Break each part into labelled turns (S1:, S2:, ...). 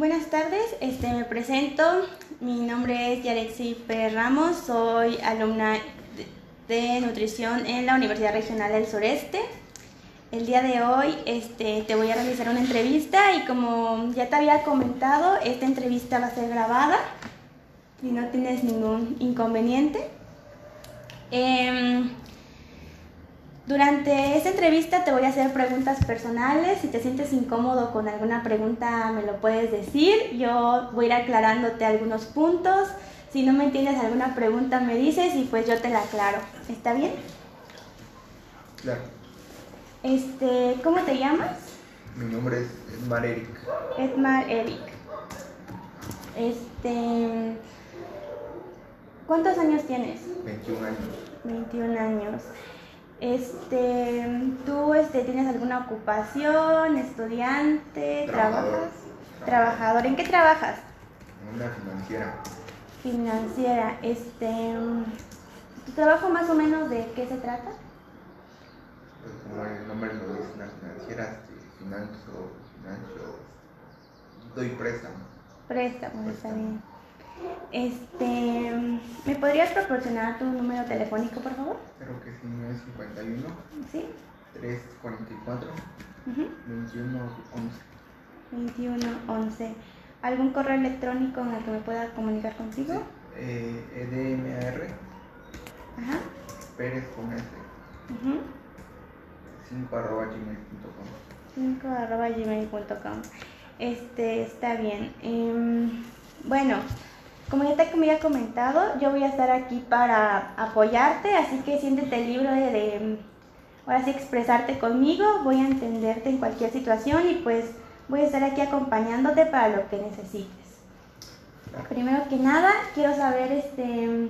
S1: Buenas tardes, este, me presento. Mi nombre es Yarexi Pérez Ramos, soy alumna de, nutrición en la Universidad Regional del Sureste. El día de hoy este, te voy a realizar una entrevista y como ya te había comentado, esta entrevista va a ser grabada y no tienes ningún inconveniente. Em, durante esta entrevista te voy a hacer preguntas personales. Si te sientes incómodo con alguna pregunta, me lo puedes decir. Yo voy a ir aclarándote algunos puntos. Si no me entiendes alguna pregunta, me dices y pues yo te la aclaro. ¿Está bien?
S2: Claro.
S1: Este, ¿cómo te llamas?
S2: Mi nombre es Edmar Eric.
S1: Edmar Eric. Este, ¿cuántos años tienes?
S2: 21 años.
S1: 21 años. Este, ¿tú este, tienes alguna ocupación, estudiante,
S2: Trabajador.
S1: trabajas? Trabajador. ¿En qué trabajas?
S2: En una financiera.
S1: Financiera. Este, ¿tu trabajo más o menos de qué se trata?
S2: Pues como el nombre lo dice, una financiera, este, financio, financio, doy préstamo.
S1: Préstamo, está bien. Este, ¿me podrías proporcionar tu número telefónico, por favor?
S2: Creo que sí, es 51,
S1: Sí.
S2: 344,
S1: Ujú.
S2: 21, 11.
S1: 2111. ¿Algún correo electrónico en el que me pueda comunicar contigo?
S2: Eh, EDMR,
S1: Ajá.
S2: Pérez con S,
S1: Ujú.
S2: 5 arroba gmail.com.
S1: 5 arroba gmail.com. Este, está bien. Em, bueno, como ya te había comentado, yo voy a estar aquí para apoyarte, así que siéntete libre de, de, ahora sí, expresarte conmigo, voy a entenderte en cualquier situación y pues voy a estar aquí acompañándote para lo que necesites. Primero que nada, quiero saber este,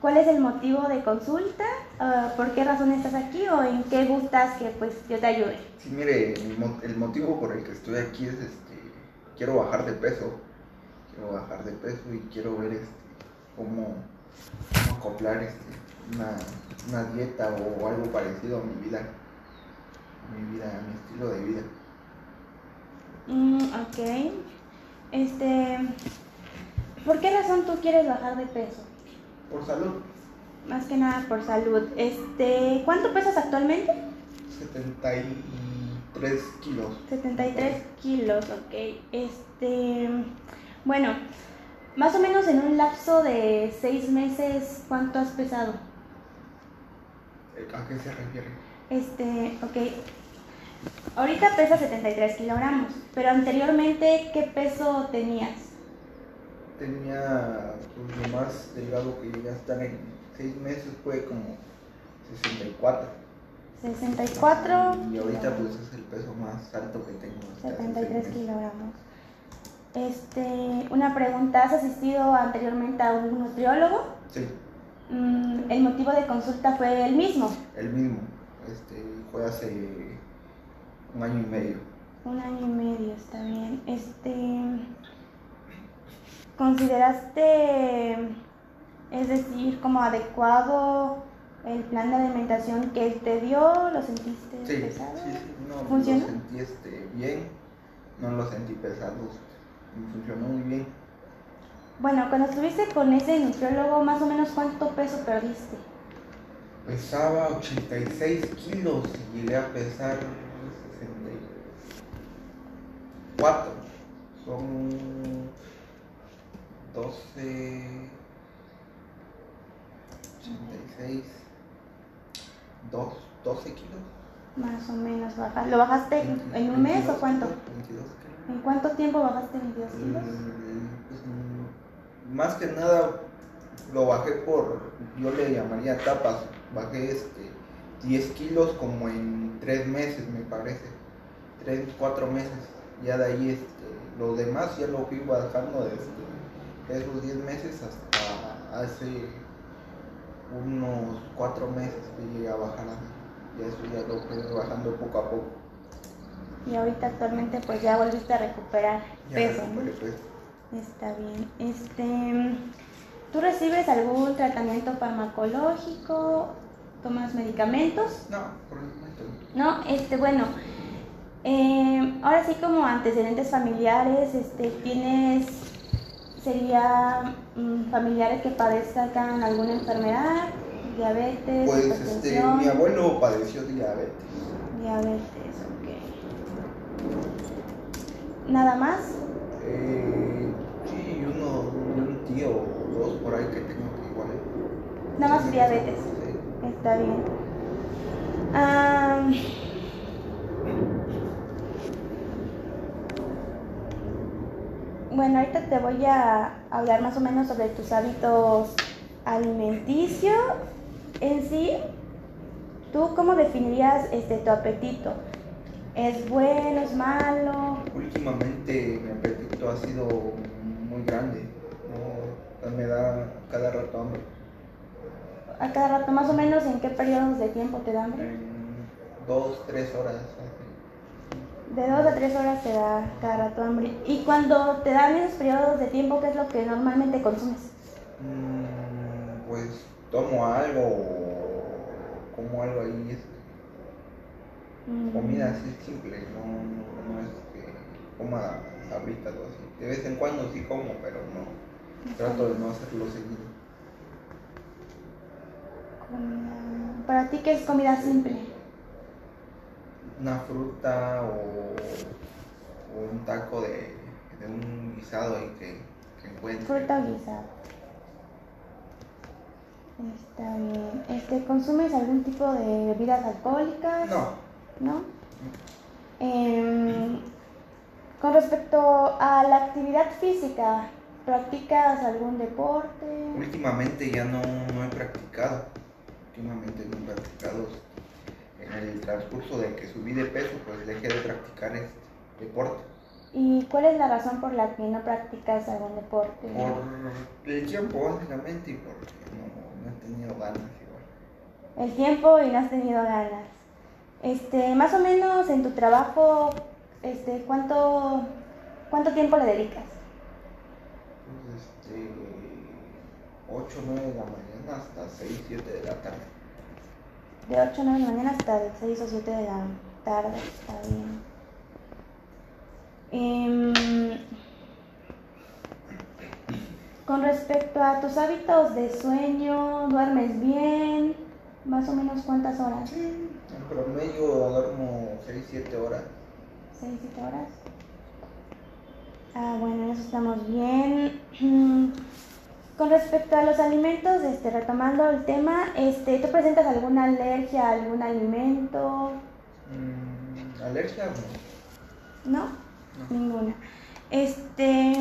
S1: cuál es el motivo de consulta, ah, por qué razón estás aquí o en qué gustas que pues yo te ayude.
S2: Sí, mire, el motivo por el que estoy aquí es este, quiero bajar de peso, quiero bajar de peso y quiero ver este, cómo, cómo acoplar este, una, una dieta o algo parecido a mi vida, a mi vida, a mi estilo de vida.
S1: Mm, ok. Este, ¿por qué razón tú quieres bajar de peso?
S2: Por salud,
S1: Más que nada por salud. Este, ¿cuánto pesas actualmente?
S2: 73 kilos.
S1: 73 kilos, ok. Este, bueno, más o menos en un lapso de 6 meses, ¿cuánto has pesado?
S2: ¿A qué se refiere?
S1: Este, ok. Ahorita pesa 73 kilogramos, pero anteriormente, ¿qué peso tenías?
S2: Tenía pues, lo más delgado que llegué a estar en 6 meses fue como 64.
S1: 64.
S2: Y ahorita pues es el peso más alto que tengo. hasta hace
S1: 73
S2: seis meses.
S1: kilogramos. Este, una pregunta, ¿has asistido anteriormente a un nutriólogo?
S2: Sí,
S1: Mm, el motivo de consulta fue el mismo,
S2: el mismo. Este, fue hace un año y medio.
S1: un año y medio, está bien. Este, ¿consideraste, es decir, como adecuado el plan de alimentación que él te dio? ¿Lo sentiste
S2: Sí, sí,
S1: pesado?
S2: sí, no,
S1: ¿Funcionó?
S2: lo sentí este, bien, no lo sentí pesado, me funcionó muy bien.
S1: Bueno, cuando estuviste con ese nutriólogo, más o menos cuánto peso perdiste.
S2: Pesaba 86 kilos y llegué a pesar 64. Son 12, 86, 2, 12 kilos.
S1: Más o menos, baja- ¿lo bajaste en, en un mes o
S2: 22
S1: cuánto?
S2: kilos, 22 kilos.
S1: ¿En cuánto tiempo bajaste 22 kilos?
S2: Mm, mm, más que nada lo bajé por, yo le llamaría tapas, bajé este 10 kilos como en 3 meses me parece, 3, 4 meses, ya de ahí este, lo demás ya lo fui bajando desde esos 10 meses hasta hace unos 4 meses que llegué a bajar así, y eso ya lo fui bajando poco a poco.
S1: Y ahorita actualmente pues ya volviste a recuperar
S2: Ya
S1: peso,
S2: peso.
S1: Está bien. Este, ¿tú recibes algún tratamiento farmacológico? ¿Tomas medicamentos?
S2: No, por el momento no.
S1: No, este, bueno, Eh, ahora sí como antecedentes familiares, este, ¿tienes, sería mm, familiares que padezcan alguna enfermedad, diabetes,
S2: Pues este, mi abuelo padeció diabetes.
S1: Diabetes, ok. ¿Nada más?
S2: Eh, sí, uno, un tío o dos por ahí que tengo que igual.
S1: Nada más diabetes.
S2: Sí.
S1: Está bien. Bueno, ahorita te voy a hablar más o menos sobre tus hábitos alimenticios. En sí, ¿tú cómo definirías este, tu apetito? ¿Es bueno, es malo?
S2: Últimamente mi apetito ha sido muy grande. No, me da cada rato hambre.
S1: A cada rato, más o menos, ¿en qué periodos de tiempo te da hambre?
S2: En dos, tres horas.
S1: De dos a tres horas te da cada rato hambre. Y cuando te dan esos periodos de tiempo, ¿qué es lo que normalmente consumes?
S2: Mm, pues tomo algo o como algo ahí.
S1: Mm,
S2: comida así simple, no, no, no es que coma sabritas o así. De vez en cuando sí como, pero no. Trato de no hacerlo seguido.
S1: comida- Para ti, ¿qué es comida simple?
S2: Una fruta o, o un taco de, de un guisado ahí que, que encuentre.
S1: Fruta o guisado. Está bien. Este, ¿Consumes algún tipo de bebidas alcohólicas?
S2: No,
S1: ¿No? Em, con respecto a la actividad física, ¿practicas algún deporte?
S2: últimamente ya no, no he practicado. Últimamente no he practicado. En el transcurso de que subí de peso, pues dejé de practicar este deporte.
S1: ¿Y cuál es la razón por la que no practicas algún deporte?
S2: Por el tiempo, básicamente, y porque no, no he tenido ganas igual.
S1: El tiempo y no has tenido ganas. Este, más o menos en tu trabajo, este, ¿cuánto, cuánto tiempo le dedicas?
S2: Pues este. 8, 9 de la mañana hasta 6, 7 de la tarde.
S1: De 8 o 9 de la mañana hasta de 6 o 7 de la tarde, está bien. Em, con respecto a tus hábitos de sueño, ¿duermes bien? Más o menos cuántas horas?
S2: En promedio duermo 6, 7 horas.
S1: 6, 7 horas. Ah, bueno, en eso estamos bien. Con respecto a los alimentos, este, retomando el tema, este, ¿tú presentas alguna alergia a algún alimento?
S2: Mm, ¿Alergia? No.
S1: ¿No? Ninguna. Este,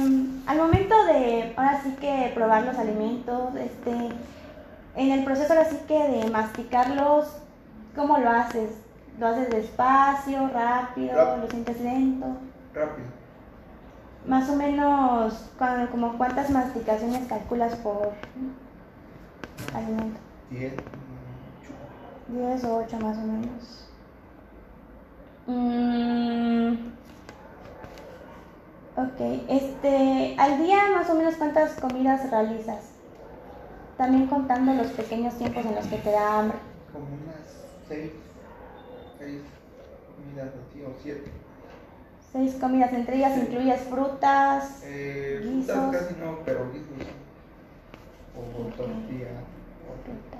S1: al momento de, ahora sí que probar los alimentos, este, en el proceso ahora sí que de masticarlos, ¿cómo lo haces? ¿Lo haces despacio, rápido,
S2: Ráp-
S1: lo sientes lento?
S2: Rápido.
S1: Más o menos, como cuántas masticaciones calculas por alimento.
S2: 10.
S1: 10 o 8 más o menos. Mm, ok, este, al día más o menos cuántas comidas realizas. También contando los pequeños tiempos en los que te da hambre.
S2: Como 6. 6 comidas así o 7.
S1: Seis comidas, entre ellas incluyes frutas.
S2: Eh,
S1: Guisos.
S2: frutas casi no, pero guisos. sí. O
S1: Ok.
S2: tortilla.
S1: frutas.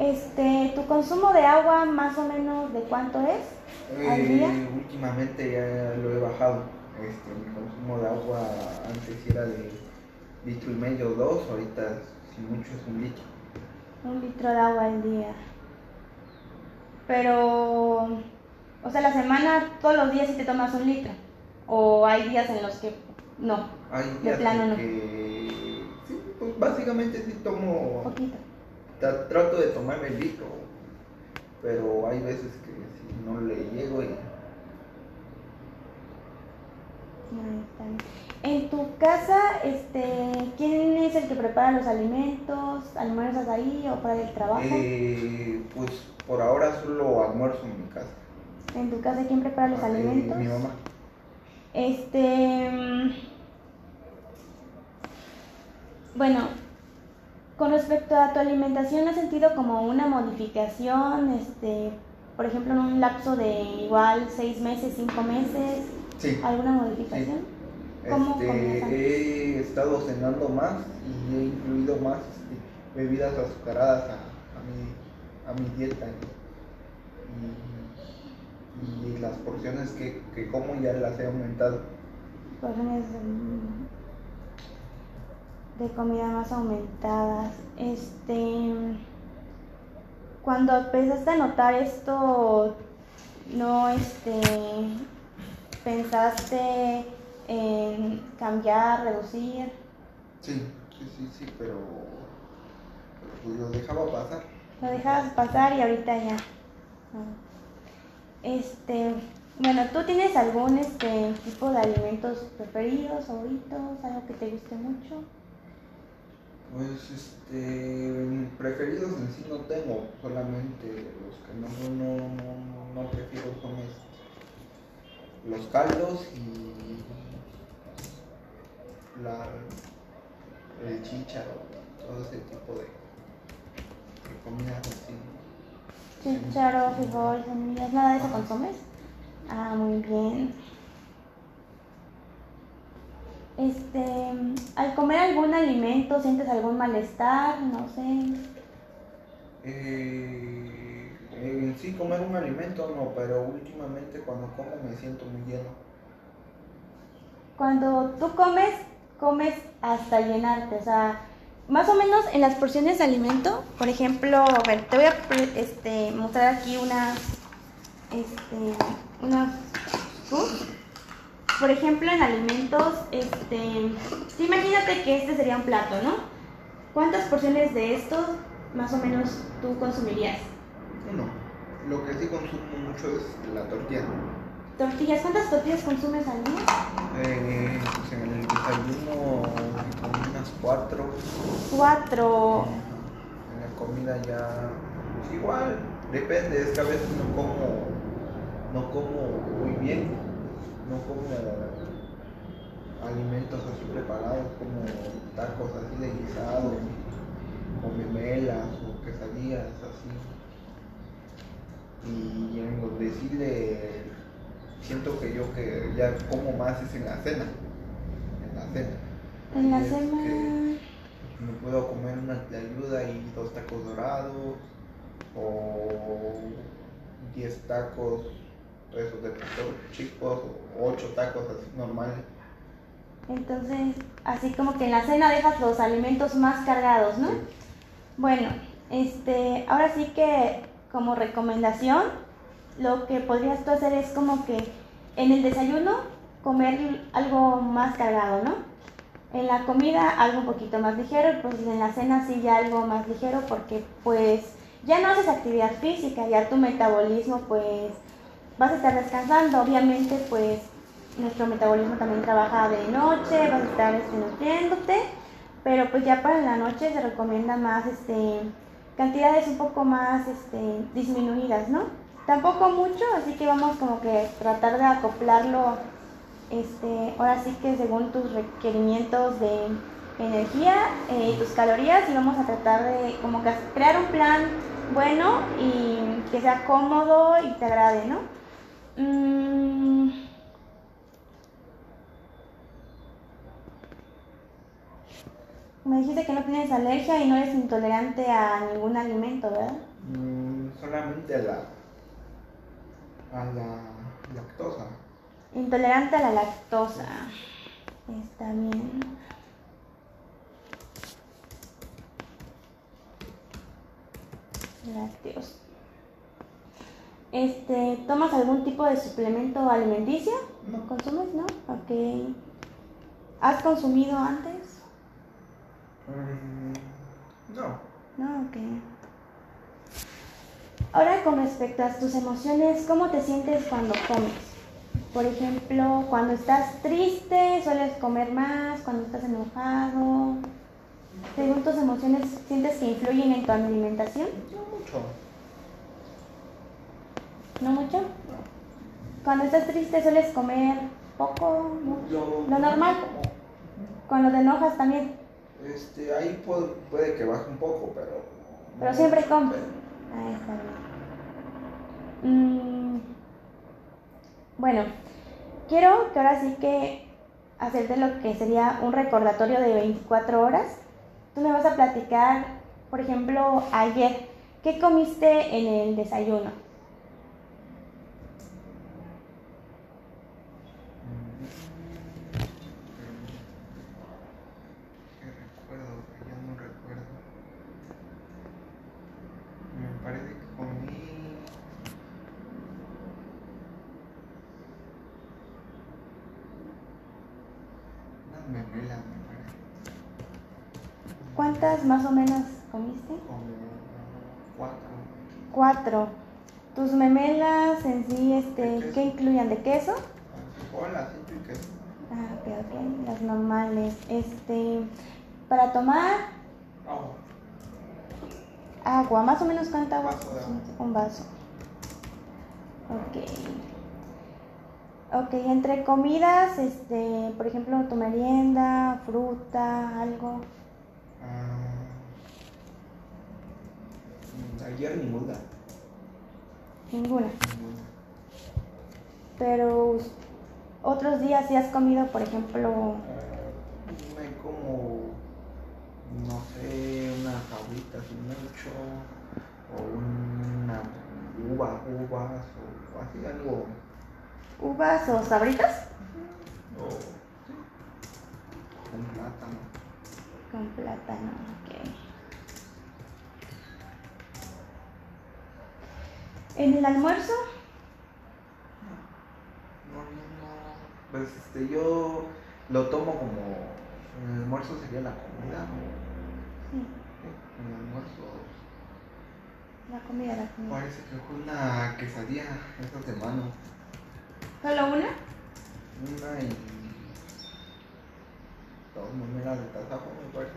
S1: Este, tu consumo de agua más o menos de cuánto es al
S2: Eh,
S1: día.
S2: últimamente ya lo he bajado. Este, mi consumo de agua antes era de litro y medio, dos, ahorita si mucho es un litro.
S1: Un litro de agua al día. Pero, o sea, la semana todos los días sí te tomas un litro. O hay días en los que no,
S2: Hay
S1: De
S2: días
S1: plano
S2: en
S1: no.
S2: que sí, pues básicamente sí tomo,
S1: poquito.
S2: tra- trato de tomarme el litro, pero hay veces que si no le llego y.
S1: En tu casa, este, ¿quién es el que prepara los alimentos? ¿Almuerzas ahí o para el trabajo?
S2: eh, pues por ahora solo almuerzo en mi casa.
S1: En tu casa, ¿quién prepara los
S2: Ah, eh,
S1: alimentos?
S2: mi mamá.
S1: Este. Bueno, con respecto a tu alimentación, ¿has sentido como una modificación? Este, por ejemplo, en un lapso de igual seis meses, cinco meses,
S2: Sí.
S1: alguna modificación. ¿Cómo comías
S2: Este, he estado cenando más y he incluido más este, bebidas azucaradas a, a mi, a mi dieta. Y, y las porciones que, que como ya las he aumentado.
S1: porciones de, de comida más aumentadas. Este, cuando empezaste a notar esto, no este, pensaste en cambiar, reducir.
S2: Sí, sí, sí, sí, pero, pues lo dejaba pasar.
S1: Lo dejabas pasar y ahorita ya. Este, bueno, ¿tú tienes algún este tipo de alimentos preferidos, favoritos, algo que te guste mucho?
S2: Pues este preferidos en sí no tengo, solamente los que no, no, no, no prefiero son este, los caldos y la el chícharo, todo ese tipo de, de comidas así.
S1: Chicharo, frijol, semillas, ¿nada de eso consumes? Ah, muy bien. Este, al comer algún alimento, ¿sientes algún malestar? No sé.
S2: Eh, en sí comer un alimento no, pero últimamente cuando como me siento muy lleno.
S1: Cuando tú comes, comes hasta llenarte, o sea, más o menos en las porciones de alimento, por ejemplo, a ver, te voy a este, mostrar aquí unas, este, foods. Por ejemplo, en alimentos, este, imagínate que este sería un plato, ¿no? ¿Cuántas porciones de estos más o menos tú consumirías?
S2: Uno, lo que sí consumo mucho es la tortilla.
S1: Tortillas, ¿cuántas tortillas consumes al día?
S2: Eh, pues en el desayuno como unas cuatro.
S1: Cuatro.
S2: En la comida ya pues igual, depende, es que a veces no como, no como muy bien, no como alimentos así preparados como tacos así de guisado, o memelas o quesadillas así. Y en donde sí le siento que yo que ya como más es en la cena. En la cena.
S1: En la cena.
S2: me puedo comer una ayuda y dos tacos dorados o 10 tacos esos de pastor chicos o 8 tacos así normales.
S1: Entonces, así como que en la cena dejas los alimentos más cargados, ¿no?
S2: Sí.
S1: Bueno, este, ahora sí que como recomendación, lo que podrías tú hacer es como que en el desayuno comer algo más cargado, ¿no? En la comida algo un poquito más ligero, pues en la cena sí ya algo más ligero porque pues ya no haces actividad física, ya tu metabolismo pues vas a estar descansando, obviamente pues nuestro metabolismo también trabaja de noche, vas a estar este, nutriéndote, pero pues ya para la noche se recomienda más este cantidades un poco más este, disminuidas, ¿no? Tampoco mucho, así que vamos como que tratar de acoplarlo este, ahora sí que según tus requerimientos de energía eh, y tus calorías y vamos a tratar de como que crear un plan bueno y que sea cómodo y te agrade, ¿no? Mm. Me dijiste que no tienes alergia y no eres intolerante a ningún alimento, ¿verdad?
S2: Mm, solamente a la a la lactosa.
S1: Intolerante a la lactosa. Está bien. Lácteos. Este, ¿tomas algún tipo de suplemento alimenticio?
S2: No.
S1: ¿Consumes, no? Ok. ¿Has consumido antes?
S2: Mm, no.
S1: No, ok. Ahora con respecto a tus emociones, ¿cómo te sientes cuando comes? Por ejemplo, cuando estás triste, sueles comer más, cuando estás enojado. Según tus emociones, ¿sientes que influyen en tu alimentación?
S2: No mucho.
S1: ¿No mucho?
S2: No.
S1: Cuando estás triste, sueles comer poco, mucho.
S2: Lo,
S1: normal. Cuando te enojas también.
S2: Este, ahí puede, puede que baje un poco, pero.
S1: Pero siempre comes. Ah, está bien. Mm, bueno, quiero que ahora sí que hacerte lo que sería un recordatorio de 24 horas. Tú me vas a platicar, por ejemplo, ayer, ¿qué comiste en el desayuno?
S2: ¿Qué recuerdo? Que ya no recuerdo. Me parece que comí. Unas memelas, me parece.
S1: ¿Cuántas más o menos comiste?
S2: Cuatro.
S1: Cuatro. Tus memelas en sí, este. ¿qué incluyen? ¿De queso?
S2: Hola, que queso.
S1: Ah, ok, ok, las normales. Este, para tomar
S2: Agua.
S1: agua, más o menos cuánta agua
S2: Vaso de agua.
S1: consumiste? Un vaso. Ok. Ok, entre comidas, este, por ejemplo, tu merienda, fruta, algo.
S2: Ah, mm, ayer ninguna.
S1: Ninguna.
S2: Ninguna.
S1: Pero otros días sí has comido, por ejemplo,
S2: Me como, no sé, unas cabritas sin mucho, o una uva, uvas, o así algo,
S1: uvas o sabritas
S2: o con plátano.
S1: con plátano. ok. En el almuerzo,
S2: No, no, no, pues este, yo lo tomo como, el almuerzo sería la comida, ¿no?
S1: sí,
S2: Sí, El almuerzo
S1: la comida, la comida.
S2: parece que fue una quesadilla esta semana,
S1: ¿Solo una?
S2: una y dos memelas de tasajo me parece,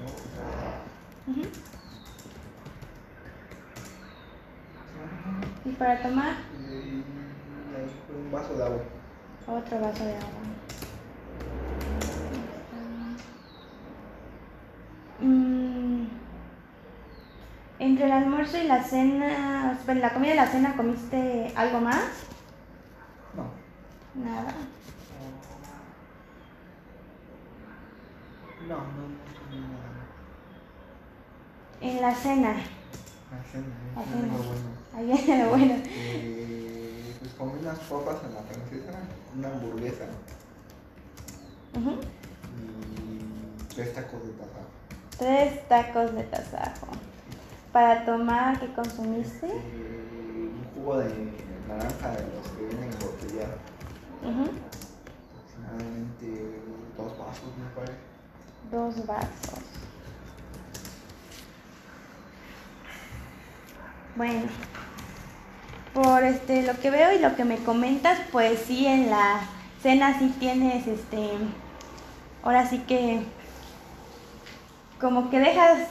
S2: ¿no?
S1: Ujú. Y para tomar,
S2: Y fue un vaso de agua.
S1: otro vaso de agua. Mm, entre el almuerzo y la cena, bueno, la comida y la cena, ¿comiste algo más?
S2: No.
S1: Nada.
S2: No, no, no.
S1: En la cena,
S2: La cena,
S1: La cena.
S2: Algo bueno.
S1: ahí viene lo bueno.
S2: Eh, pues comí unas papas en la francesa, una hamburguesa
S1: Ujú.
S2: y tres tacos de tasajo.
S1: Tres tacos de tasajo. Para tomar, ¿qué consumiste?
S2: Eh, un jugo de naranja de los que vienen embotellados.
S1: Ujú.
S2: Aproximadamente dos vasos, me parece.
S1: Dos vasos. Bueno, por este lo que veo y lo que me comentas, pues sí en la cena sí tienes este ahora sí que como que dejas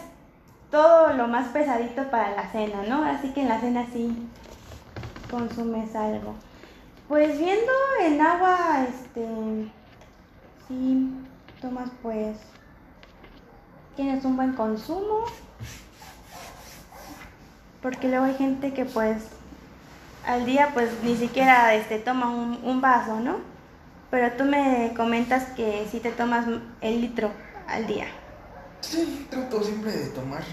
S1: todo lo más pesadito para la cena, ¿no? Así que en la cena sí consumes algo. Pues viendo en agua, este, sí tomas pues, tienes un buen consumo, porque luego hay gente que pues al día pues ni siquiera este, toma un, un vaso, ¿no? Pero tú me comentas que sí te tomas el litro al día.
S2: Sí, trato siempre de tomar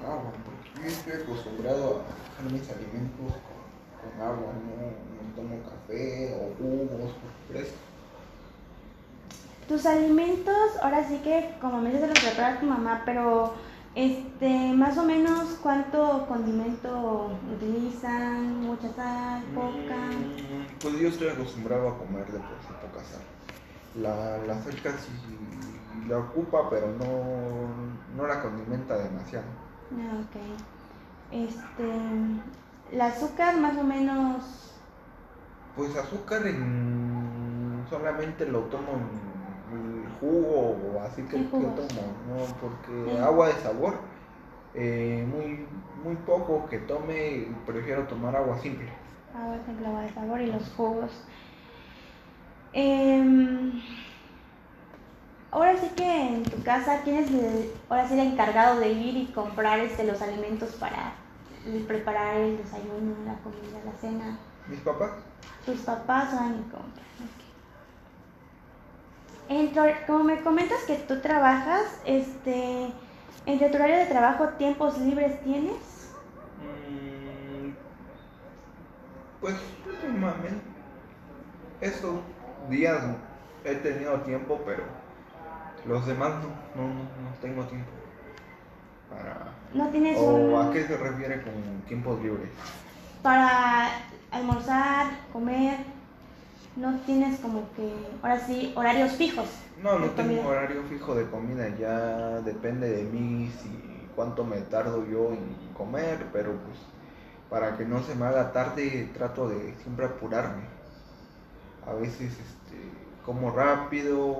S2: agua, porque yo estoy acostumbrado a dejar mis alimentos con, con agua, no, no tomo café o jugos o.
S1: Tus alimentos, ahora sí que como me dices, los prepara tu mamá, pero este, más o menos cuánto condimento utilizan, mucha sal, poca.
S2: Mm, Pues yo estoy acostumbrado a comer de por sí poca sal. La, la sal casi la ocupa, pero no, no la condimenta demasiado.
S1: Ah, ok. Este, el azúcar más o menos,
S2: Pues azúcar en- solamente lo tomo en jugo o así que,
S1: ¿Qué
S2: que tomo, ¿no? Porque
S1: Sí.
S2: agua de sabor, eh, muy, muy poco que tome, prefiero tomar agua simple.
S1: agua ejemplo, agua de sabor y los jugos. Em, ahora sí que en tu casa, ¿quién es el, ahora sí el encargado de ir y comprar este, los alimentos para, preparar el desayuno, la comida, la cena?
S2: ¿Mis papás?
S1: Tus papás van y compran. Ok. como me comentas que tú trabajas, este, entre tu horario de trabajo, ¿tiempos libres tienes?
S2: Mm, pues últimamente, estos días he tenido tiempo, pero los demás no, no, no tengo tiempo para...
S1: ¿No tienes
S2: ¿O
S1: un-
S2: a qué se refiere con tiempos libres?
S1: para almorzar, comer? No tienes como que, ahora sí, horarios fijos.
S2: No, no tengo
S1: comida.
S2: horario fijo de comida, ya depende de mí si cuánto me tardo yo en comer, pero pues para que no se me haga tarde trato de siempre apurarme. A veces este, como rápido,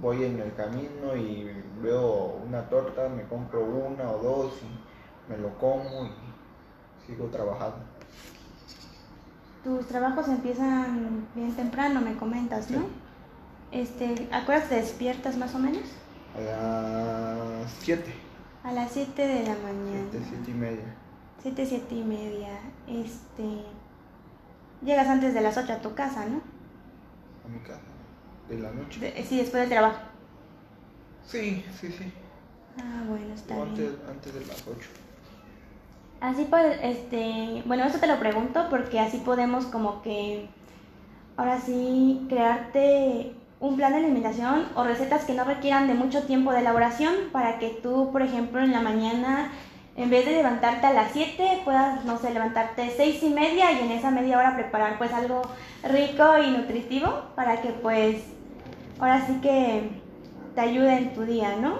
S2: voy en el camino y veo una torta, me compro una o dos y me lo como y sigo trabajando.
S1: Tus trabajos empiezan bien temprano, me comentas, ¿no?
S2: Sí.
S1: Este, ¿a qué hora te despiertas más o menos?
S2: A las 7,
S1: A las 7 de la mañana.
S2: 7, 7 y media.
S1: 7, 7 y media. Este. Llegas antes de las 8 a tu casa, ¿no?
S2: a mi casa de la noche.
S1: De- sí, después del trabajo.
S2: Sí, sí, sí.
S1: Ah, bueno, está
S2: O
S1: bien.
S2: antes, antes de las 8.
S1: Así pues, este, bueno, eso te lo pregunto porque así podemos como que, ahora sí, crearte un plan de alimentación o recetas que no requieran de mucho tiempo de elaboración para que tú, por ejemplo, en la mañana, en vez de levantarte a las 7, puedas, no sé, levantarte seis y media y en esa media hora preparar pues algo rico y nutritivo para que pues, ahora sí que te ayude en tu día, ¿no?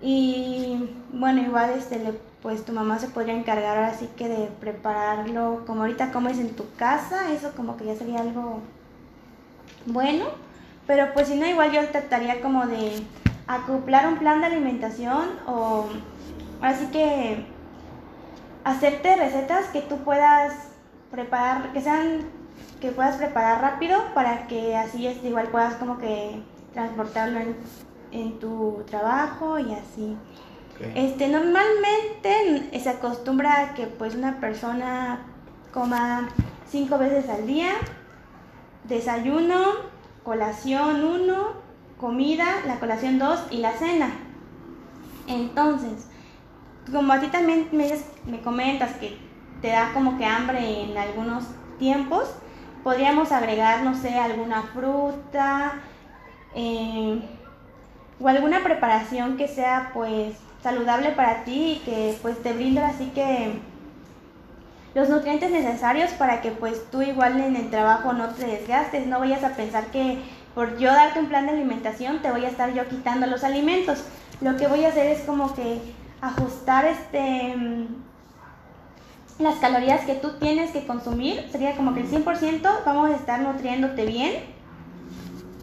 S1: Y bueno, igual este, le- pues tu mamá se podría encargar ahora sí que de prepararlo como ahorita comes en tu casa, eso como que ya sería algo bueno, pero pues si no, igual yo trataría como de acoplar un plan de alimentación o ahora sí que hacerte recetas que tú puedas preparar, que sean, que puedas preparar rápido para que así este, igual puedas como que transportarlo en tu trabajo y así. Este, normalmente se acostumbra a que pues una persona coma cinco veces al día, desayuno, colación 1, comida, la colación 2 y la cena. Entonces, como a ti también me comentas que te da como que hambre en algunos tiempos, podríamos agregar, no sé, alguna fruta eh, o alguna preparación que sea pues saludable para ti y que pues te brinde así que los nutrientes necesarios para que pues tú igual en el trabajo no te desgastes, no vayas a pensar que por yo darte un plan de alimentación te voy a estar yo quitando los alimentos. Lo que voy a hacer es como que ajustar este mm, las calorías que tú tienes que consumir, sería como que el 100% vamos a estar nutriéndote bien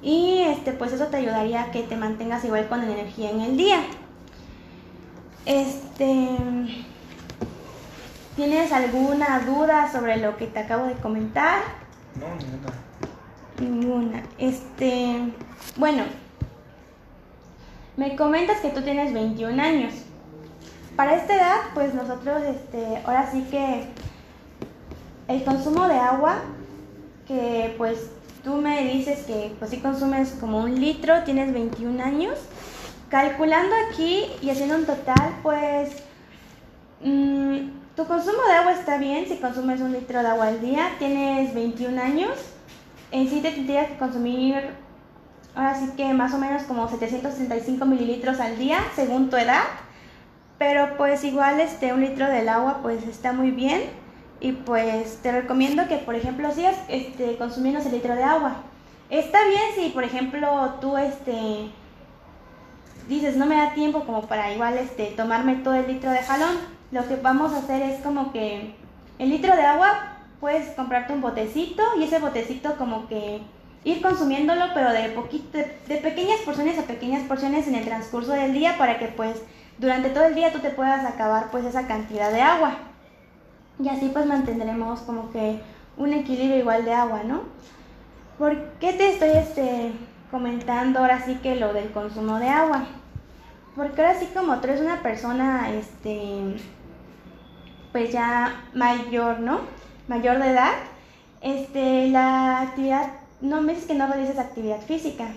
S1: y este pues eso te ayudaría a que te mantengas igual con energía en el día. Este ¿Tienes alguna duda sobre lo que te acabo de comentar?
S2: No, ninguna.
S1: Ninguna. Este, bueno, me comentas que tú tienes 21 años. Para esta edad, pues nosotros, este, ahora sí que el consumo de agua, que pues tú me dices que pues sí consumes como un litro, tienes 21 años. Calculando aquí y haciendo un total, pues mm, tu consumo de agua está bien si consumes un litro de agua al día, tienes 21 años en sí te tendría que consumir ahora sí que más o menos como 765 mililitros al día según tu edad pero pues igual este un litro del agua pues está muy bien y pues te recomiendo que por ejemplo sigas este consumiendo ese litro de agua. Está bien si por ejemplo tú este dices no me da tiempo como para igual este tomarme todo el litro de jalón lo que vamos a hacer es como que el litro de agua puedes comprarte un botecito y ese botecito como que ir consumiéndolo pero de poquito de, pequeñas porciones a pequeñas porciones en el transcurso del día para que pues durante todo el día tú te puedas acabar pues esa cantidad de agua y así pues mantendremos como que un equilibrio igual de agua, ¿no? ¿Por qué te estoy este, comentando ahora sí que lo del consumo de agua? Porque ahora sí como tú eres una persona este, pues ya mayor, ¿no? Mayor de edad, este, la actividad, no me dices que no realices actividad física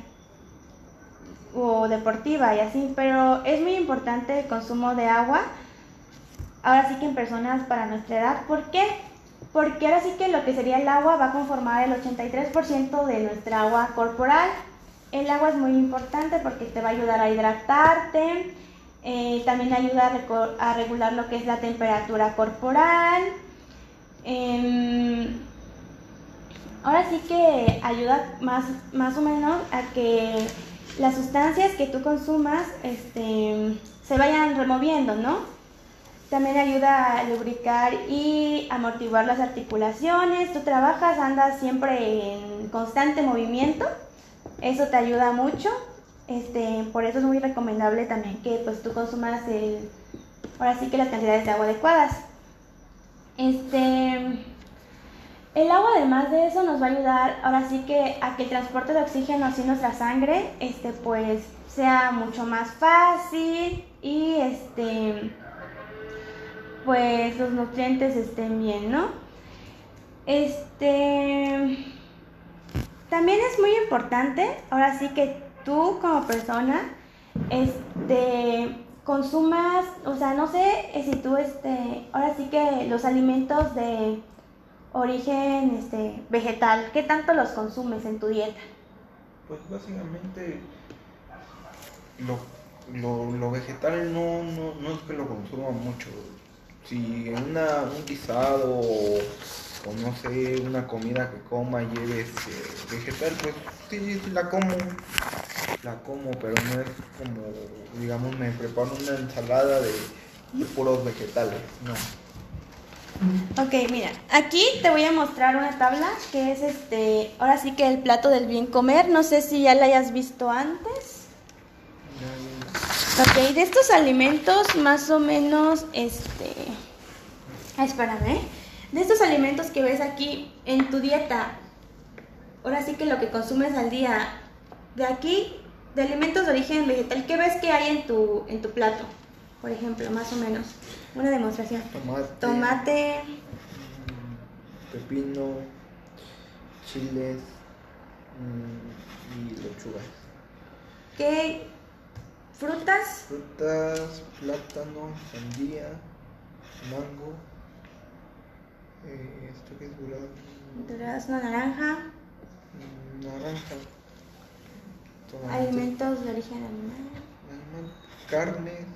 S1: o deportiva y así, pero es muy importante el consumo de agua, ahora sí que en personas para nuestra edad, ¿por qué? Porque ahora sí que lo que sería el agua va a conformar el 83% de nuestra agua corporal. El agua es muy importante porque te va a ayudar a hidratarte, eh, también ayuda a, regular lo que es la temperatura corporal. Em, ahora sí que ayuda más, más o menos a que las sustancias que tú consumas este, se vayan removiendo, ¿no? También ayuda a lubricar y amortiguar las articulaciones. Tú trabajas, andas siempre en constante movimiento. Eso te ayuda mucho. Este, por eso es muy recomendable también que pues tú consumas el, ahora sí que las cantidades de agua adecuadas. Este, el agua además de eso nos va a ayudar ahora sí que a que el transporte de oxígeno hacia nuestra sangre este, pues sea mucho más fácil y este pues los nutrientes estén bien, ¿no? Este también es muy importante, ahora sí que tú como persona, este, consumas, o sea, no sé si tú, este, ahora sí que los alimentos de origen, este, vegetal, ¿qué tanto los consumes en tu dieta?
S2: Pues básicamente lo, lo, vegetal no, no, no, es que lo consuma mucho. Si una, un guisado o, no sé, una comida que coma lleve este, vegetal, pues sí, la como la como, pero no es como, digamos, me preparo una ensalada de, puros vegetales, no.
S1: Ok, mira, aquí te voy a mostrar una tabla que es este, ahora sí que el plato del bien comer, no sé si ya la hayas visto antes. Ok, de estos alimentos más o menos, este, espérame, de estos alimentos que ves aquí en tu dieta, ahora sí que lo que consumes al día, de aquí de alimentos de origen vegetal, ¿qué ves que hay en tu, en tu plato? Por ejemplo, más o menos. Una demostración.
S2: Tomate.
S1: Tomate.
S2: Mm, pepino, chiles mm, y lechugas.
S1: ¿Qué? ¿Frutas?
S2: Frutas, plátano, sandía, mango. Eh, ¿Esto qué es
S1: durazno? una naranja.
S2: Mm, naranja.
S1: Alimentos de origen animal.
S2: Animal, carne,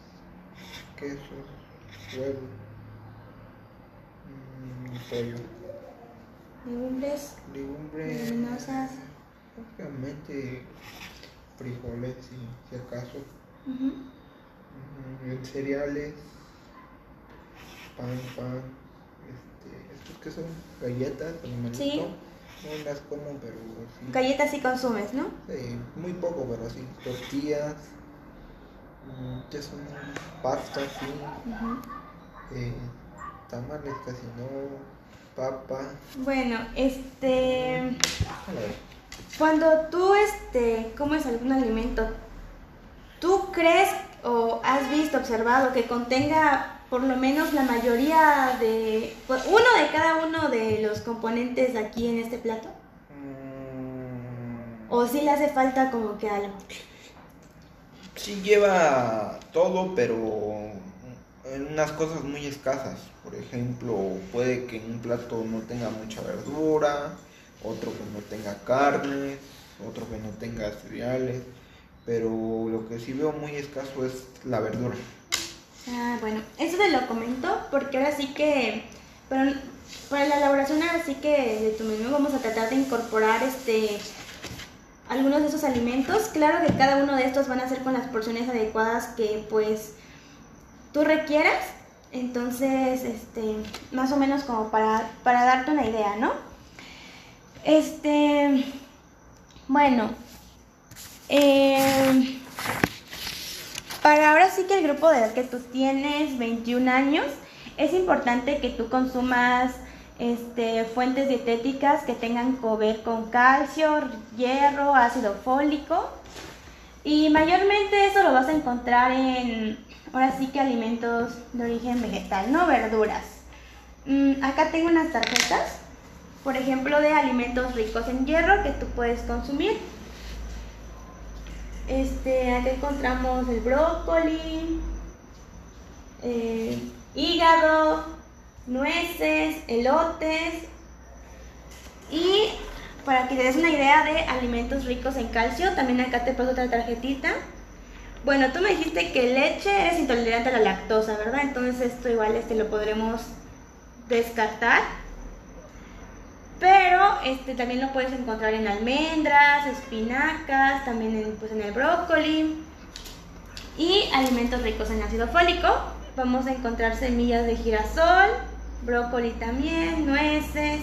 S2: quesos, huevo, mmm, pollo.
S1: Legumbres.
S2: Legumbres.
S1: Leguminosas.
S2: Obviamente frijoles, si, si acaso. cereales, pan, pan. Estos que son galletas, animalitos. Sí. No las como, pero sí.
S1: Galletas sí consumes, ¿no?
S2: Sí, muy poco, pero sí. Tortillas, mm, que son pasta, sí. eh, tamales casi no, papa.
S1: Bueno, este... Cuando tú este, comes algún alimento, ¿tú crees o has visto, observado que contenga por lo menos la mayoría de, pues, uno de cada uno de los componentes aquí en este plato? Mm. ¿O si le hace falta como que algo?
S2: Sí lleva todo, pero en unas cosas muy escasas. Por ejemplo, puede que en un plato no tenga mucha verdura, otro que no tenga carne, otro que no tenga cereales, pero lo que sí veo muy escaso es la verdura.
S1: Ah, bueno, eso te lo comento porque ahora sí que para, para la elaboración ahora sí que de tu menú vamos a tratar de incorporar este algunos de esos alimentos. Claro que cada uno de estos van a ser con las porciones adecuadas que pues tú requieras. Entonces, este, más o menos como para, para darte una idea, ¿no? Este, bueno, eh, para ahora sí que el grupo de edad que tú tienes, 21 años, es importante que tú consumas este, fuentes dietéticas que tengan que ver con calcio, hierro, ácido fólico. Y mayormente eso lo vas a encontrar en, ahora sí que alimentos de origen vegetal, no verduras. mm, acá tengo unas tarjetas, por ejemplo, de alimentos ricos en hierro que tú puedes consumir. Este, acá encontramos el brócoli, eh, hígado, nueces, elotes y para que te des una idea de alimentos ricos en calcio, también acá te paso otra tarjetita. Bueno, tú me dijiste que leche eres intolerante a la lactosa, ¿verdad? Entonces esto igual este lo podremos descartar. Pero este también lo puedes encontrar en almendras, espinacas, también en, pues, en el brócoli y alimentos ricos en ácido fólico. Vamos a encontrar semillas de girasol, brócoli también, nueces,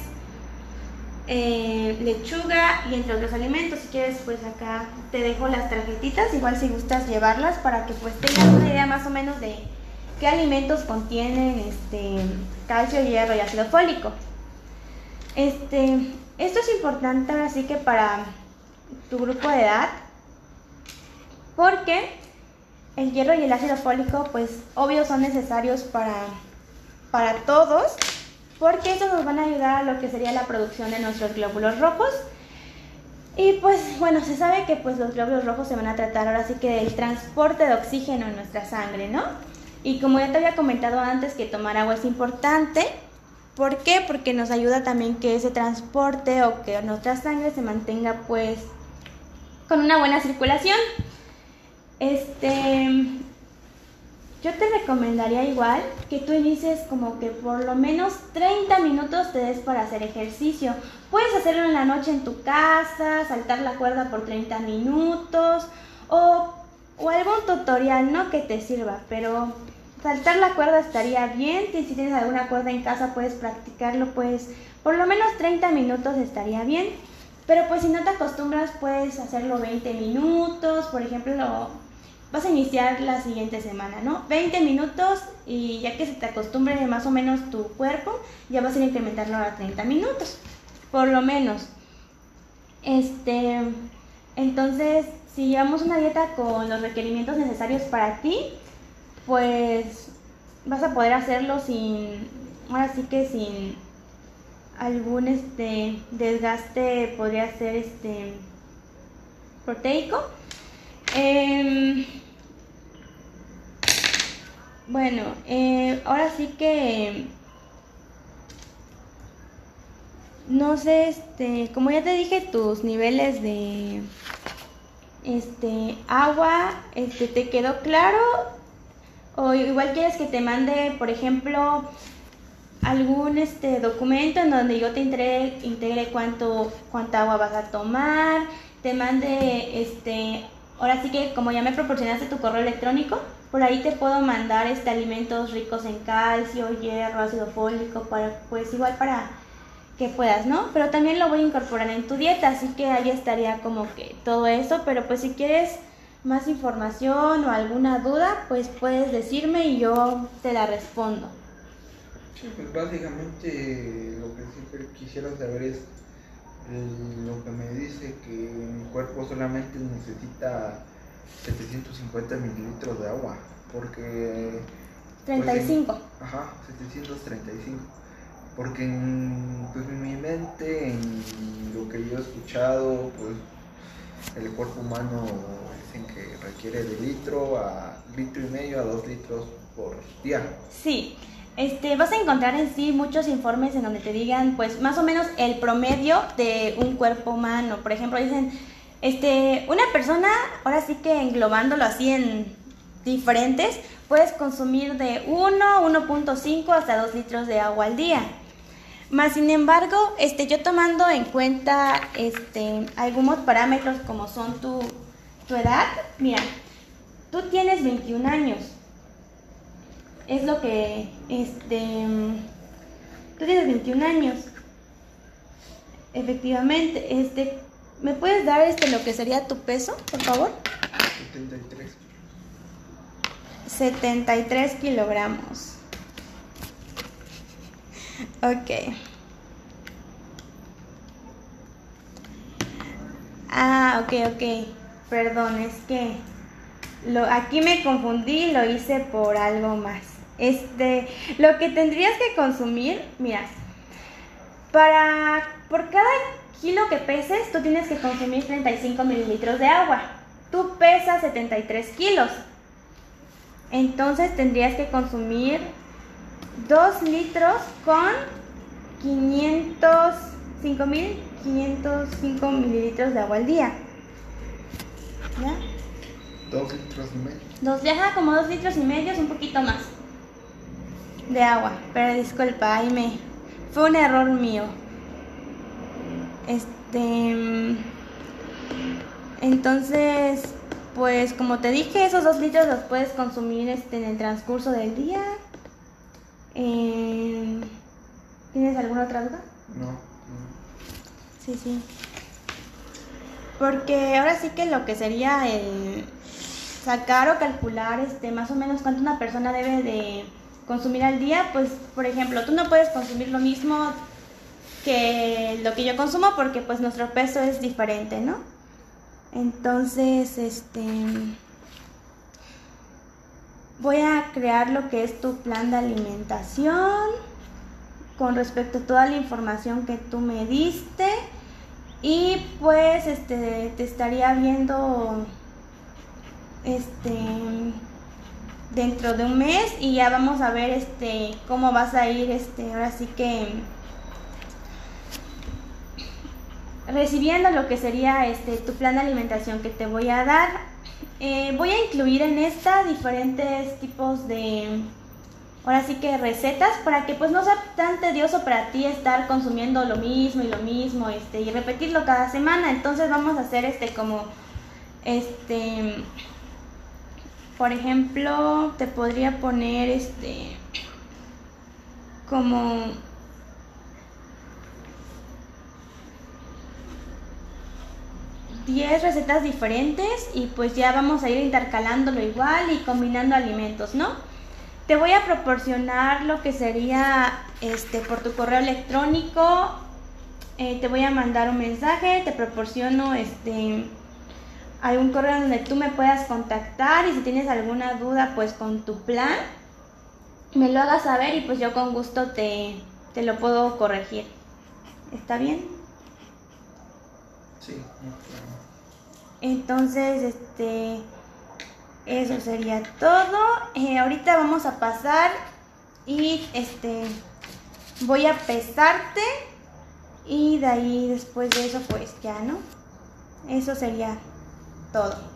S1: eh, lechuga y entre otros alimentos. Si quieres, pues acá te dejo las tarjetitas, igual si gustas llevarlas para que pues tengas una idea más o menos de qué alimentos contienen este calcio, hierro y ácido fólico. Este, esto es importante ahora sí que para tu grupo de edad, porque el hierro y el ácido fólico, pues obvio son necesarios para, para todos porque eso nos van a ayudar a lo que sería la producción de nuestros glóbulos rojos. Y pues bueno, se sabe que pues los glóbulos rojos se van a tratar ahora sí que del transporte de oxígeno en nuestra sangre, ¿no? Y como ya te había comentado antes que tomar agua es importante, ¿por qué? Porque nos ayuda también que ese transporte o que nuestra sangre se mantenga pues con una buena circulación. Este, yo te recomendaría igual que tú inicies como que por lo menos 30 minutos te des para hacer ejercicio. Puedes hacerlo en la noche en tu casa, saltar la cuerda por 30 minutos o, o algún tutorial, ¿no? Que te sirva, pero saltar la cuerda estaría bien. Si tienes alguna cuerda en casa puedes practicarlo, pues por lo menos 30 minutos estaría bien. Pero pues si no te acostumbras puedes hacerlo 20 minutos, por ejemplo, vas a iniciar la siguiente semana, ¿no? 20 minutos y ya que se te acostumbre más o menos tu cuerpo, ya vas a incrementarlo a 30 minutos, por lo menos. Este, entonces, si llevamos una dieta con los requerimientos necesarios para ti, pues vas a poder hacerlo sin, ahora sí que sin algún este desgaste, podría ser este proteico. Em, bueno, eh, ahora sí que no sé, este, como ya te dije, tus niveles de este agua, este, te quedó claro o igual quieres que te mande, por ejemplo, algún este documento en donde yo te integre, cuánto cuánta agua vas a tomar, te mande este, ahora sí que como ya me proporcionaste tu correo electrónico, por ahí te puedo mandar este alimentos ricos en calcio, hierro, ácido fólico, para, pues igual para que puedas, ¿no? Pero también lo voy a incorporar en tu dieta, así que ahí estaría como que todo eso, pero pues si quieres más información o alguna duda, pues puedes decirme y yo te la respondo.
S2: Sí, pues básicamente lo que siempre quisiera saber es lo que me dice que mi cuerpo solamente necesita 750 mililitros de agua, porque...
S1: 35.
S2: Pues, ajá, 735. Porque en, pues, en mi mente, en lo que yo he escuchado, pues el cuerpo humano dicen que requiere de litro a litro y medio a dos litros por día.
S1: Sí, este, vas a encontrar en sí muchos informes en donde te digan, pues, más o menos el promedio de un cuerpo humano. Por ejemplo, dicen este, una persona, ahora sí que englobándolo así en diferentes, puedes consumir de 1, 1.5 hasta 2 litros de agua al día. Más sin embargo, este, yo tomando en cuenta este, algunos parámetros como son tu, tu edad, mira, tú tienes 21 años. Es lo que, este, tú tienes 21 años. Efectivamente, este, ¿Me puedes dar este lo que sería tu peso, por favor?
S2: 73.
S1: 73 kilogramos. Ok. Ah, ok, ok. Perdón, es que lo, aquí me confundí, lo hice por algo más. Este, lo que tendrías que consumir, mira, para, por cada kilo que peses, tú tienes que consumir 35 mililitros de agua. Tú pesas 73 kilos. Entonces tendrías que consumir 2 litros con 500, 5.505 mililitros de agua al día.
S2: ¿Ya? Dos litros y medio.
S1: Dos, como dos litros y medio, es un poquito más de agua. Pero disculpa, ahí me fue un error mío. Este, entonces, pues como te dije, esos dos litros los puedes consumir este, en el transcurso del día. Eh, ¿Tienes alguna otra duda?
S2: No.
S1: Sí, sí. Porque ahora sí que lo que sería el sacar o calcular este más o menos cuánto una persona debe de consumir al día, pues por ejemplo, tú no puedes consumir lo mismo que lo que yo consumo porque pues nuestro peso es diferente, ¿no? Entonces, este voy a crear lo que es tu plan de alimentación con respecto a toda la información que tú me diste. Y pues este te estaría viendo este dentro de un mes y ya vamos a ver este cómo vas a ir este ahora sí que recibiendo lo que sería este tu plan de alimentación que te voy a dar eh, voy a incluir en esta diferentes tipos de ahora sí que recetas para que pues no sea tan tedioso para ti estar consumiendo lo mismo y lo mismo este y repetirlo cada semana. Entonces vamos a hacer este como este por ejemplo, te podría poner este como Diez recetas diferentes y pues ya vamos a ir intercalándolo igual y combinando alimentos, ¿no? Te voy a proporcionar lo que sería este por tu correo electrónico. Eh, te voy a mandar un mensaje, te proporciono este algún correo donde tú me puedas contactar y si tienes alguna duda pues con tu plan, me lo hagas saber y pues yo con gusto te, te lo puedo corregir. ¿Está bien?
S2: Sí.
S1: Entonces, este, eso sería todo. Eh, ahorita vamos a pasar y este, voy a pesarte y de ahí después de eso pues ya, ¿no? Eso sería todo.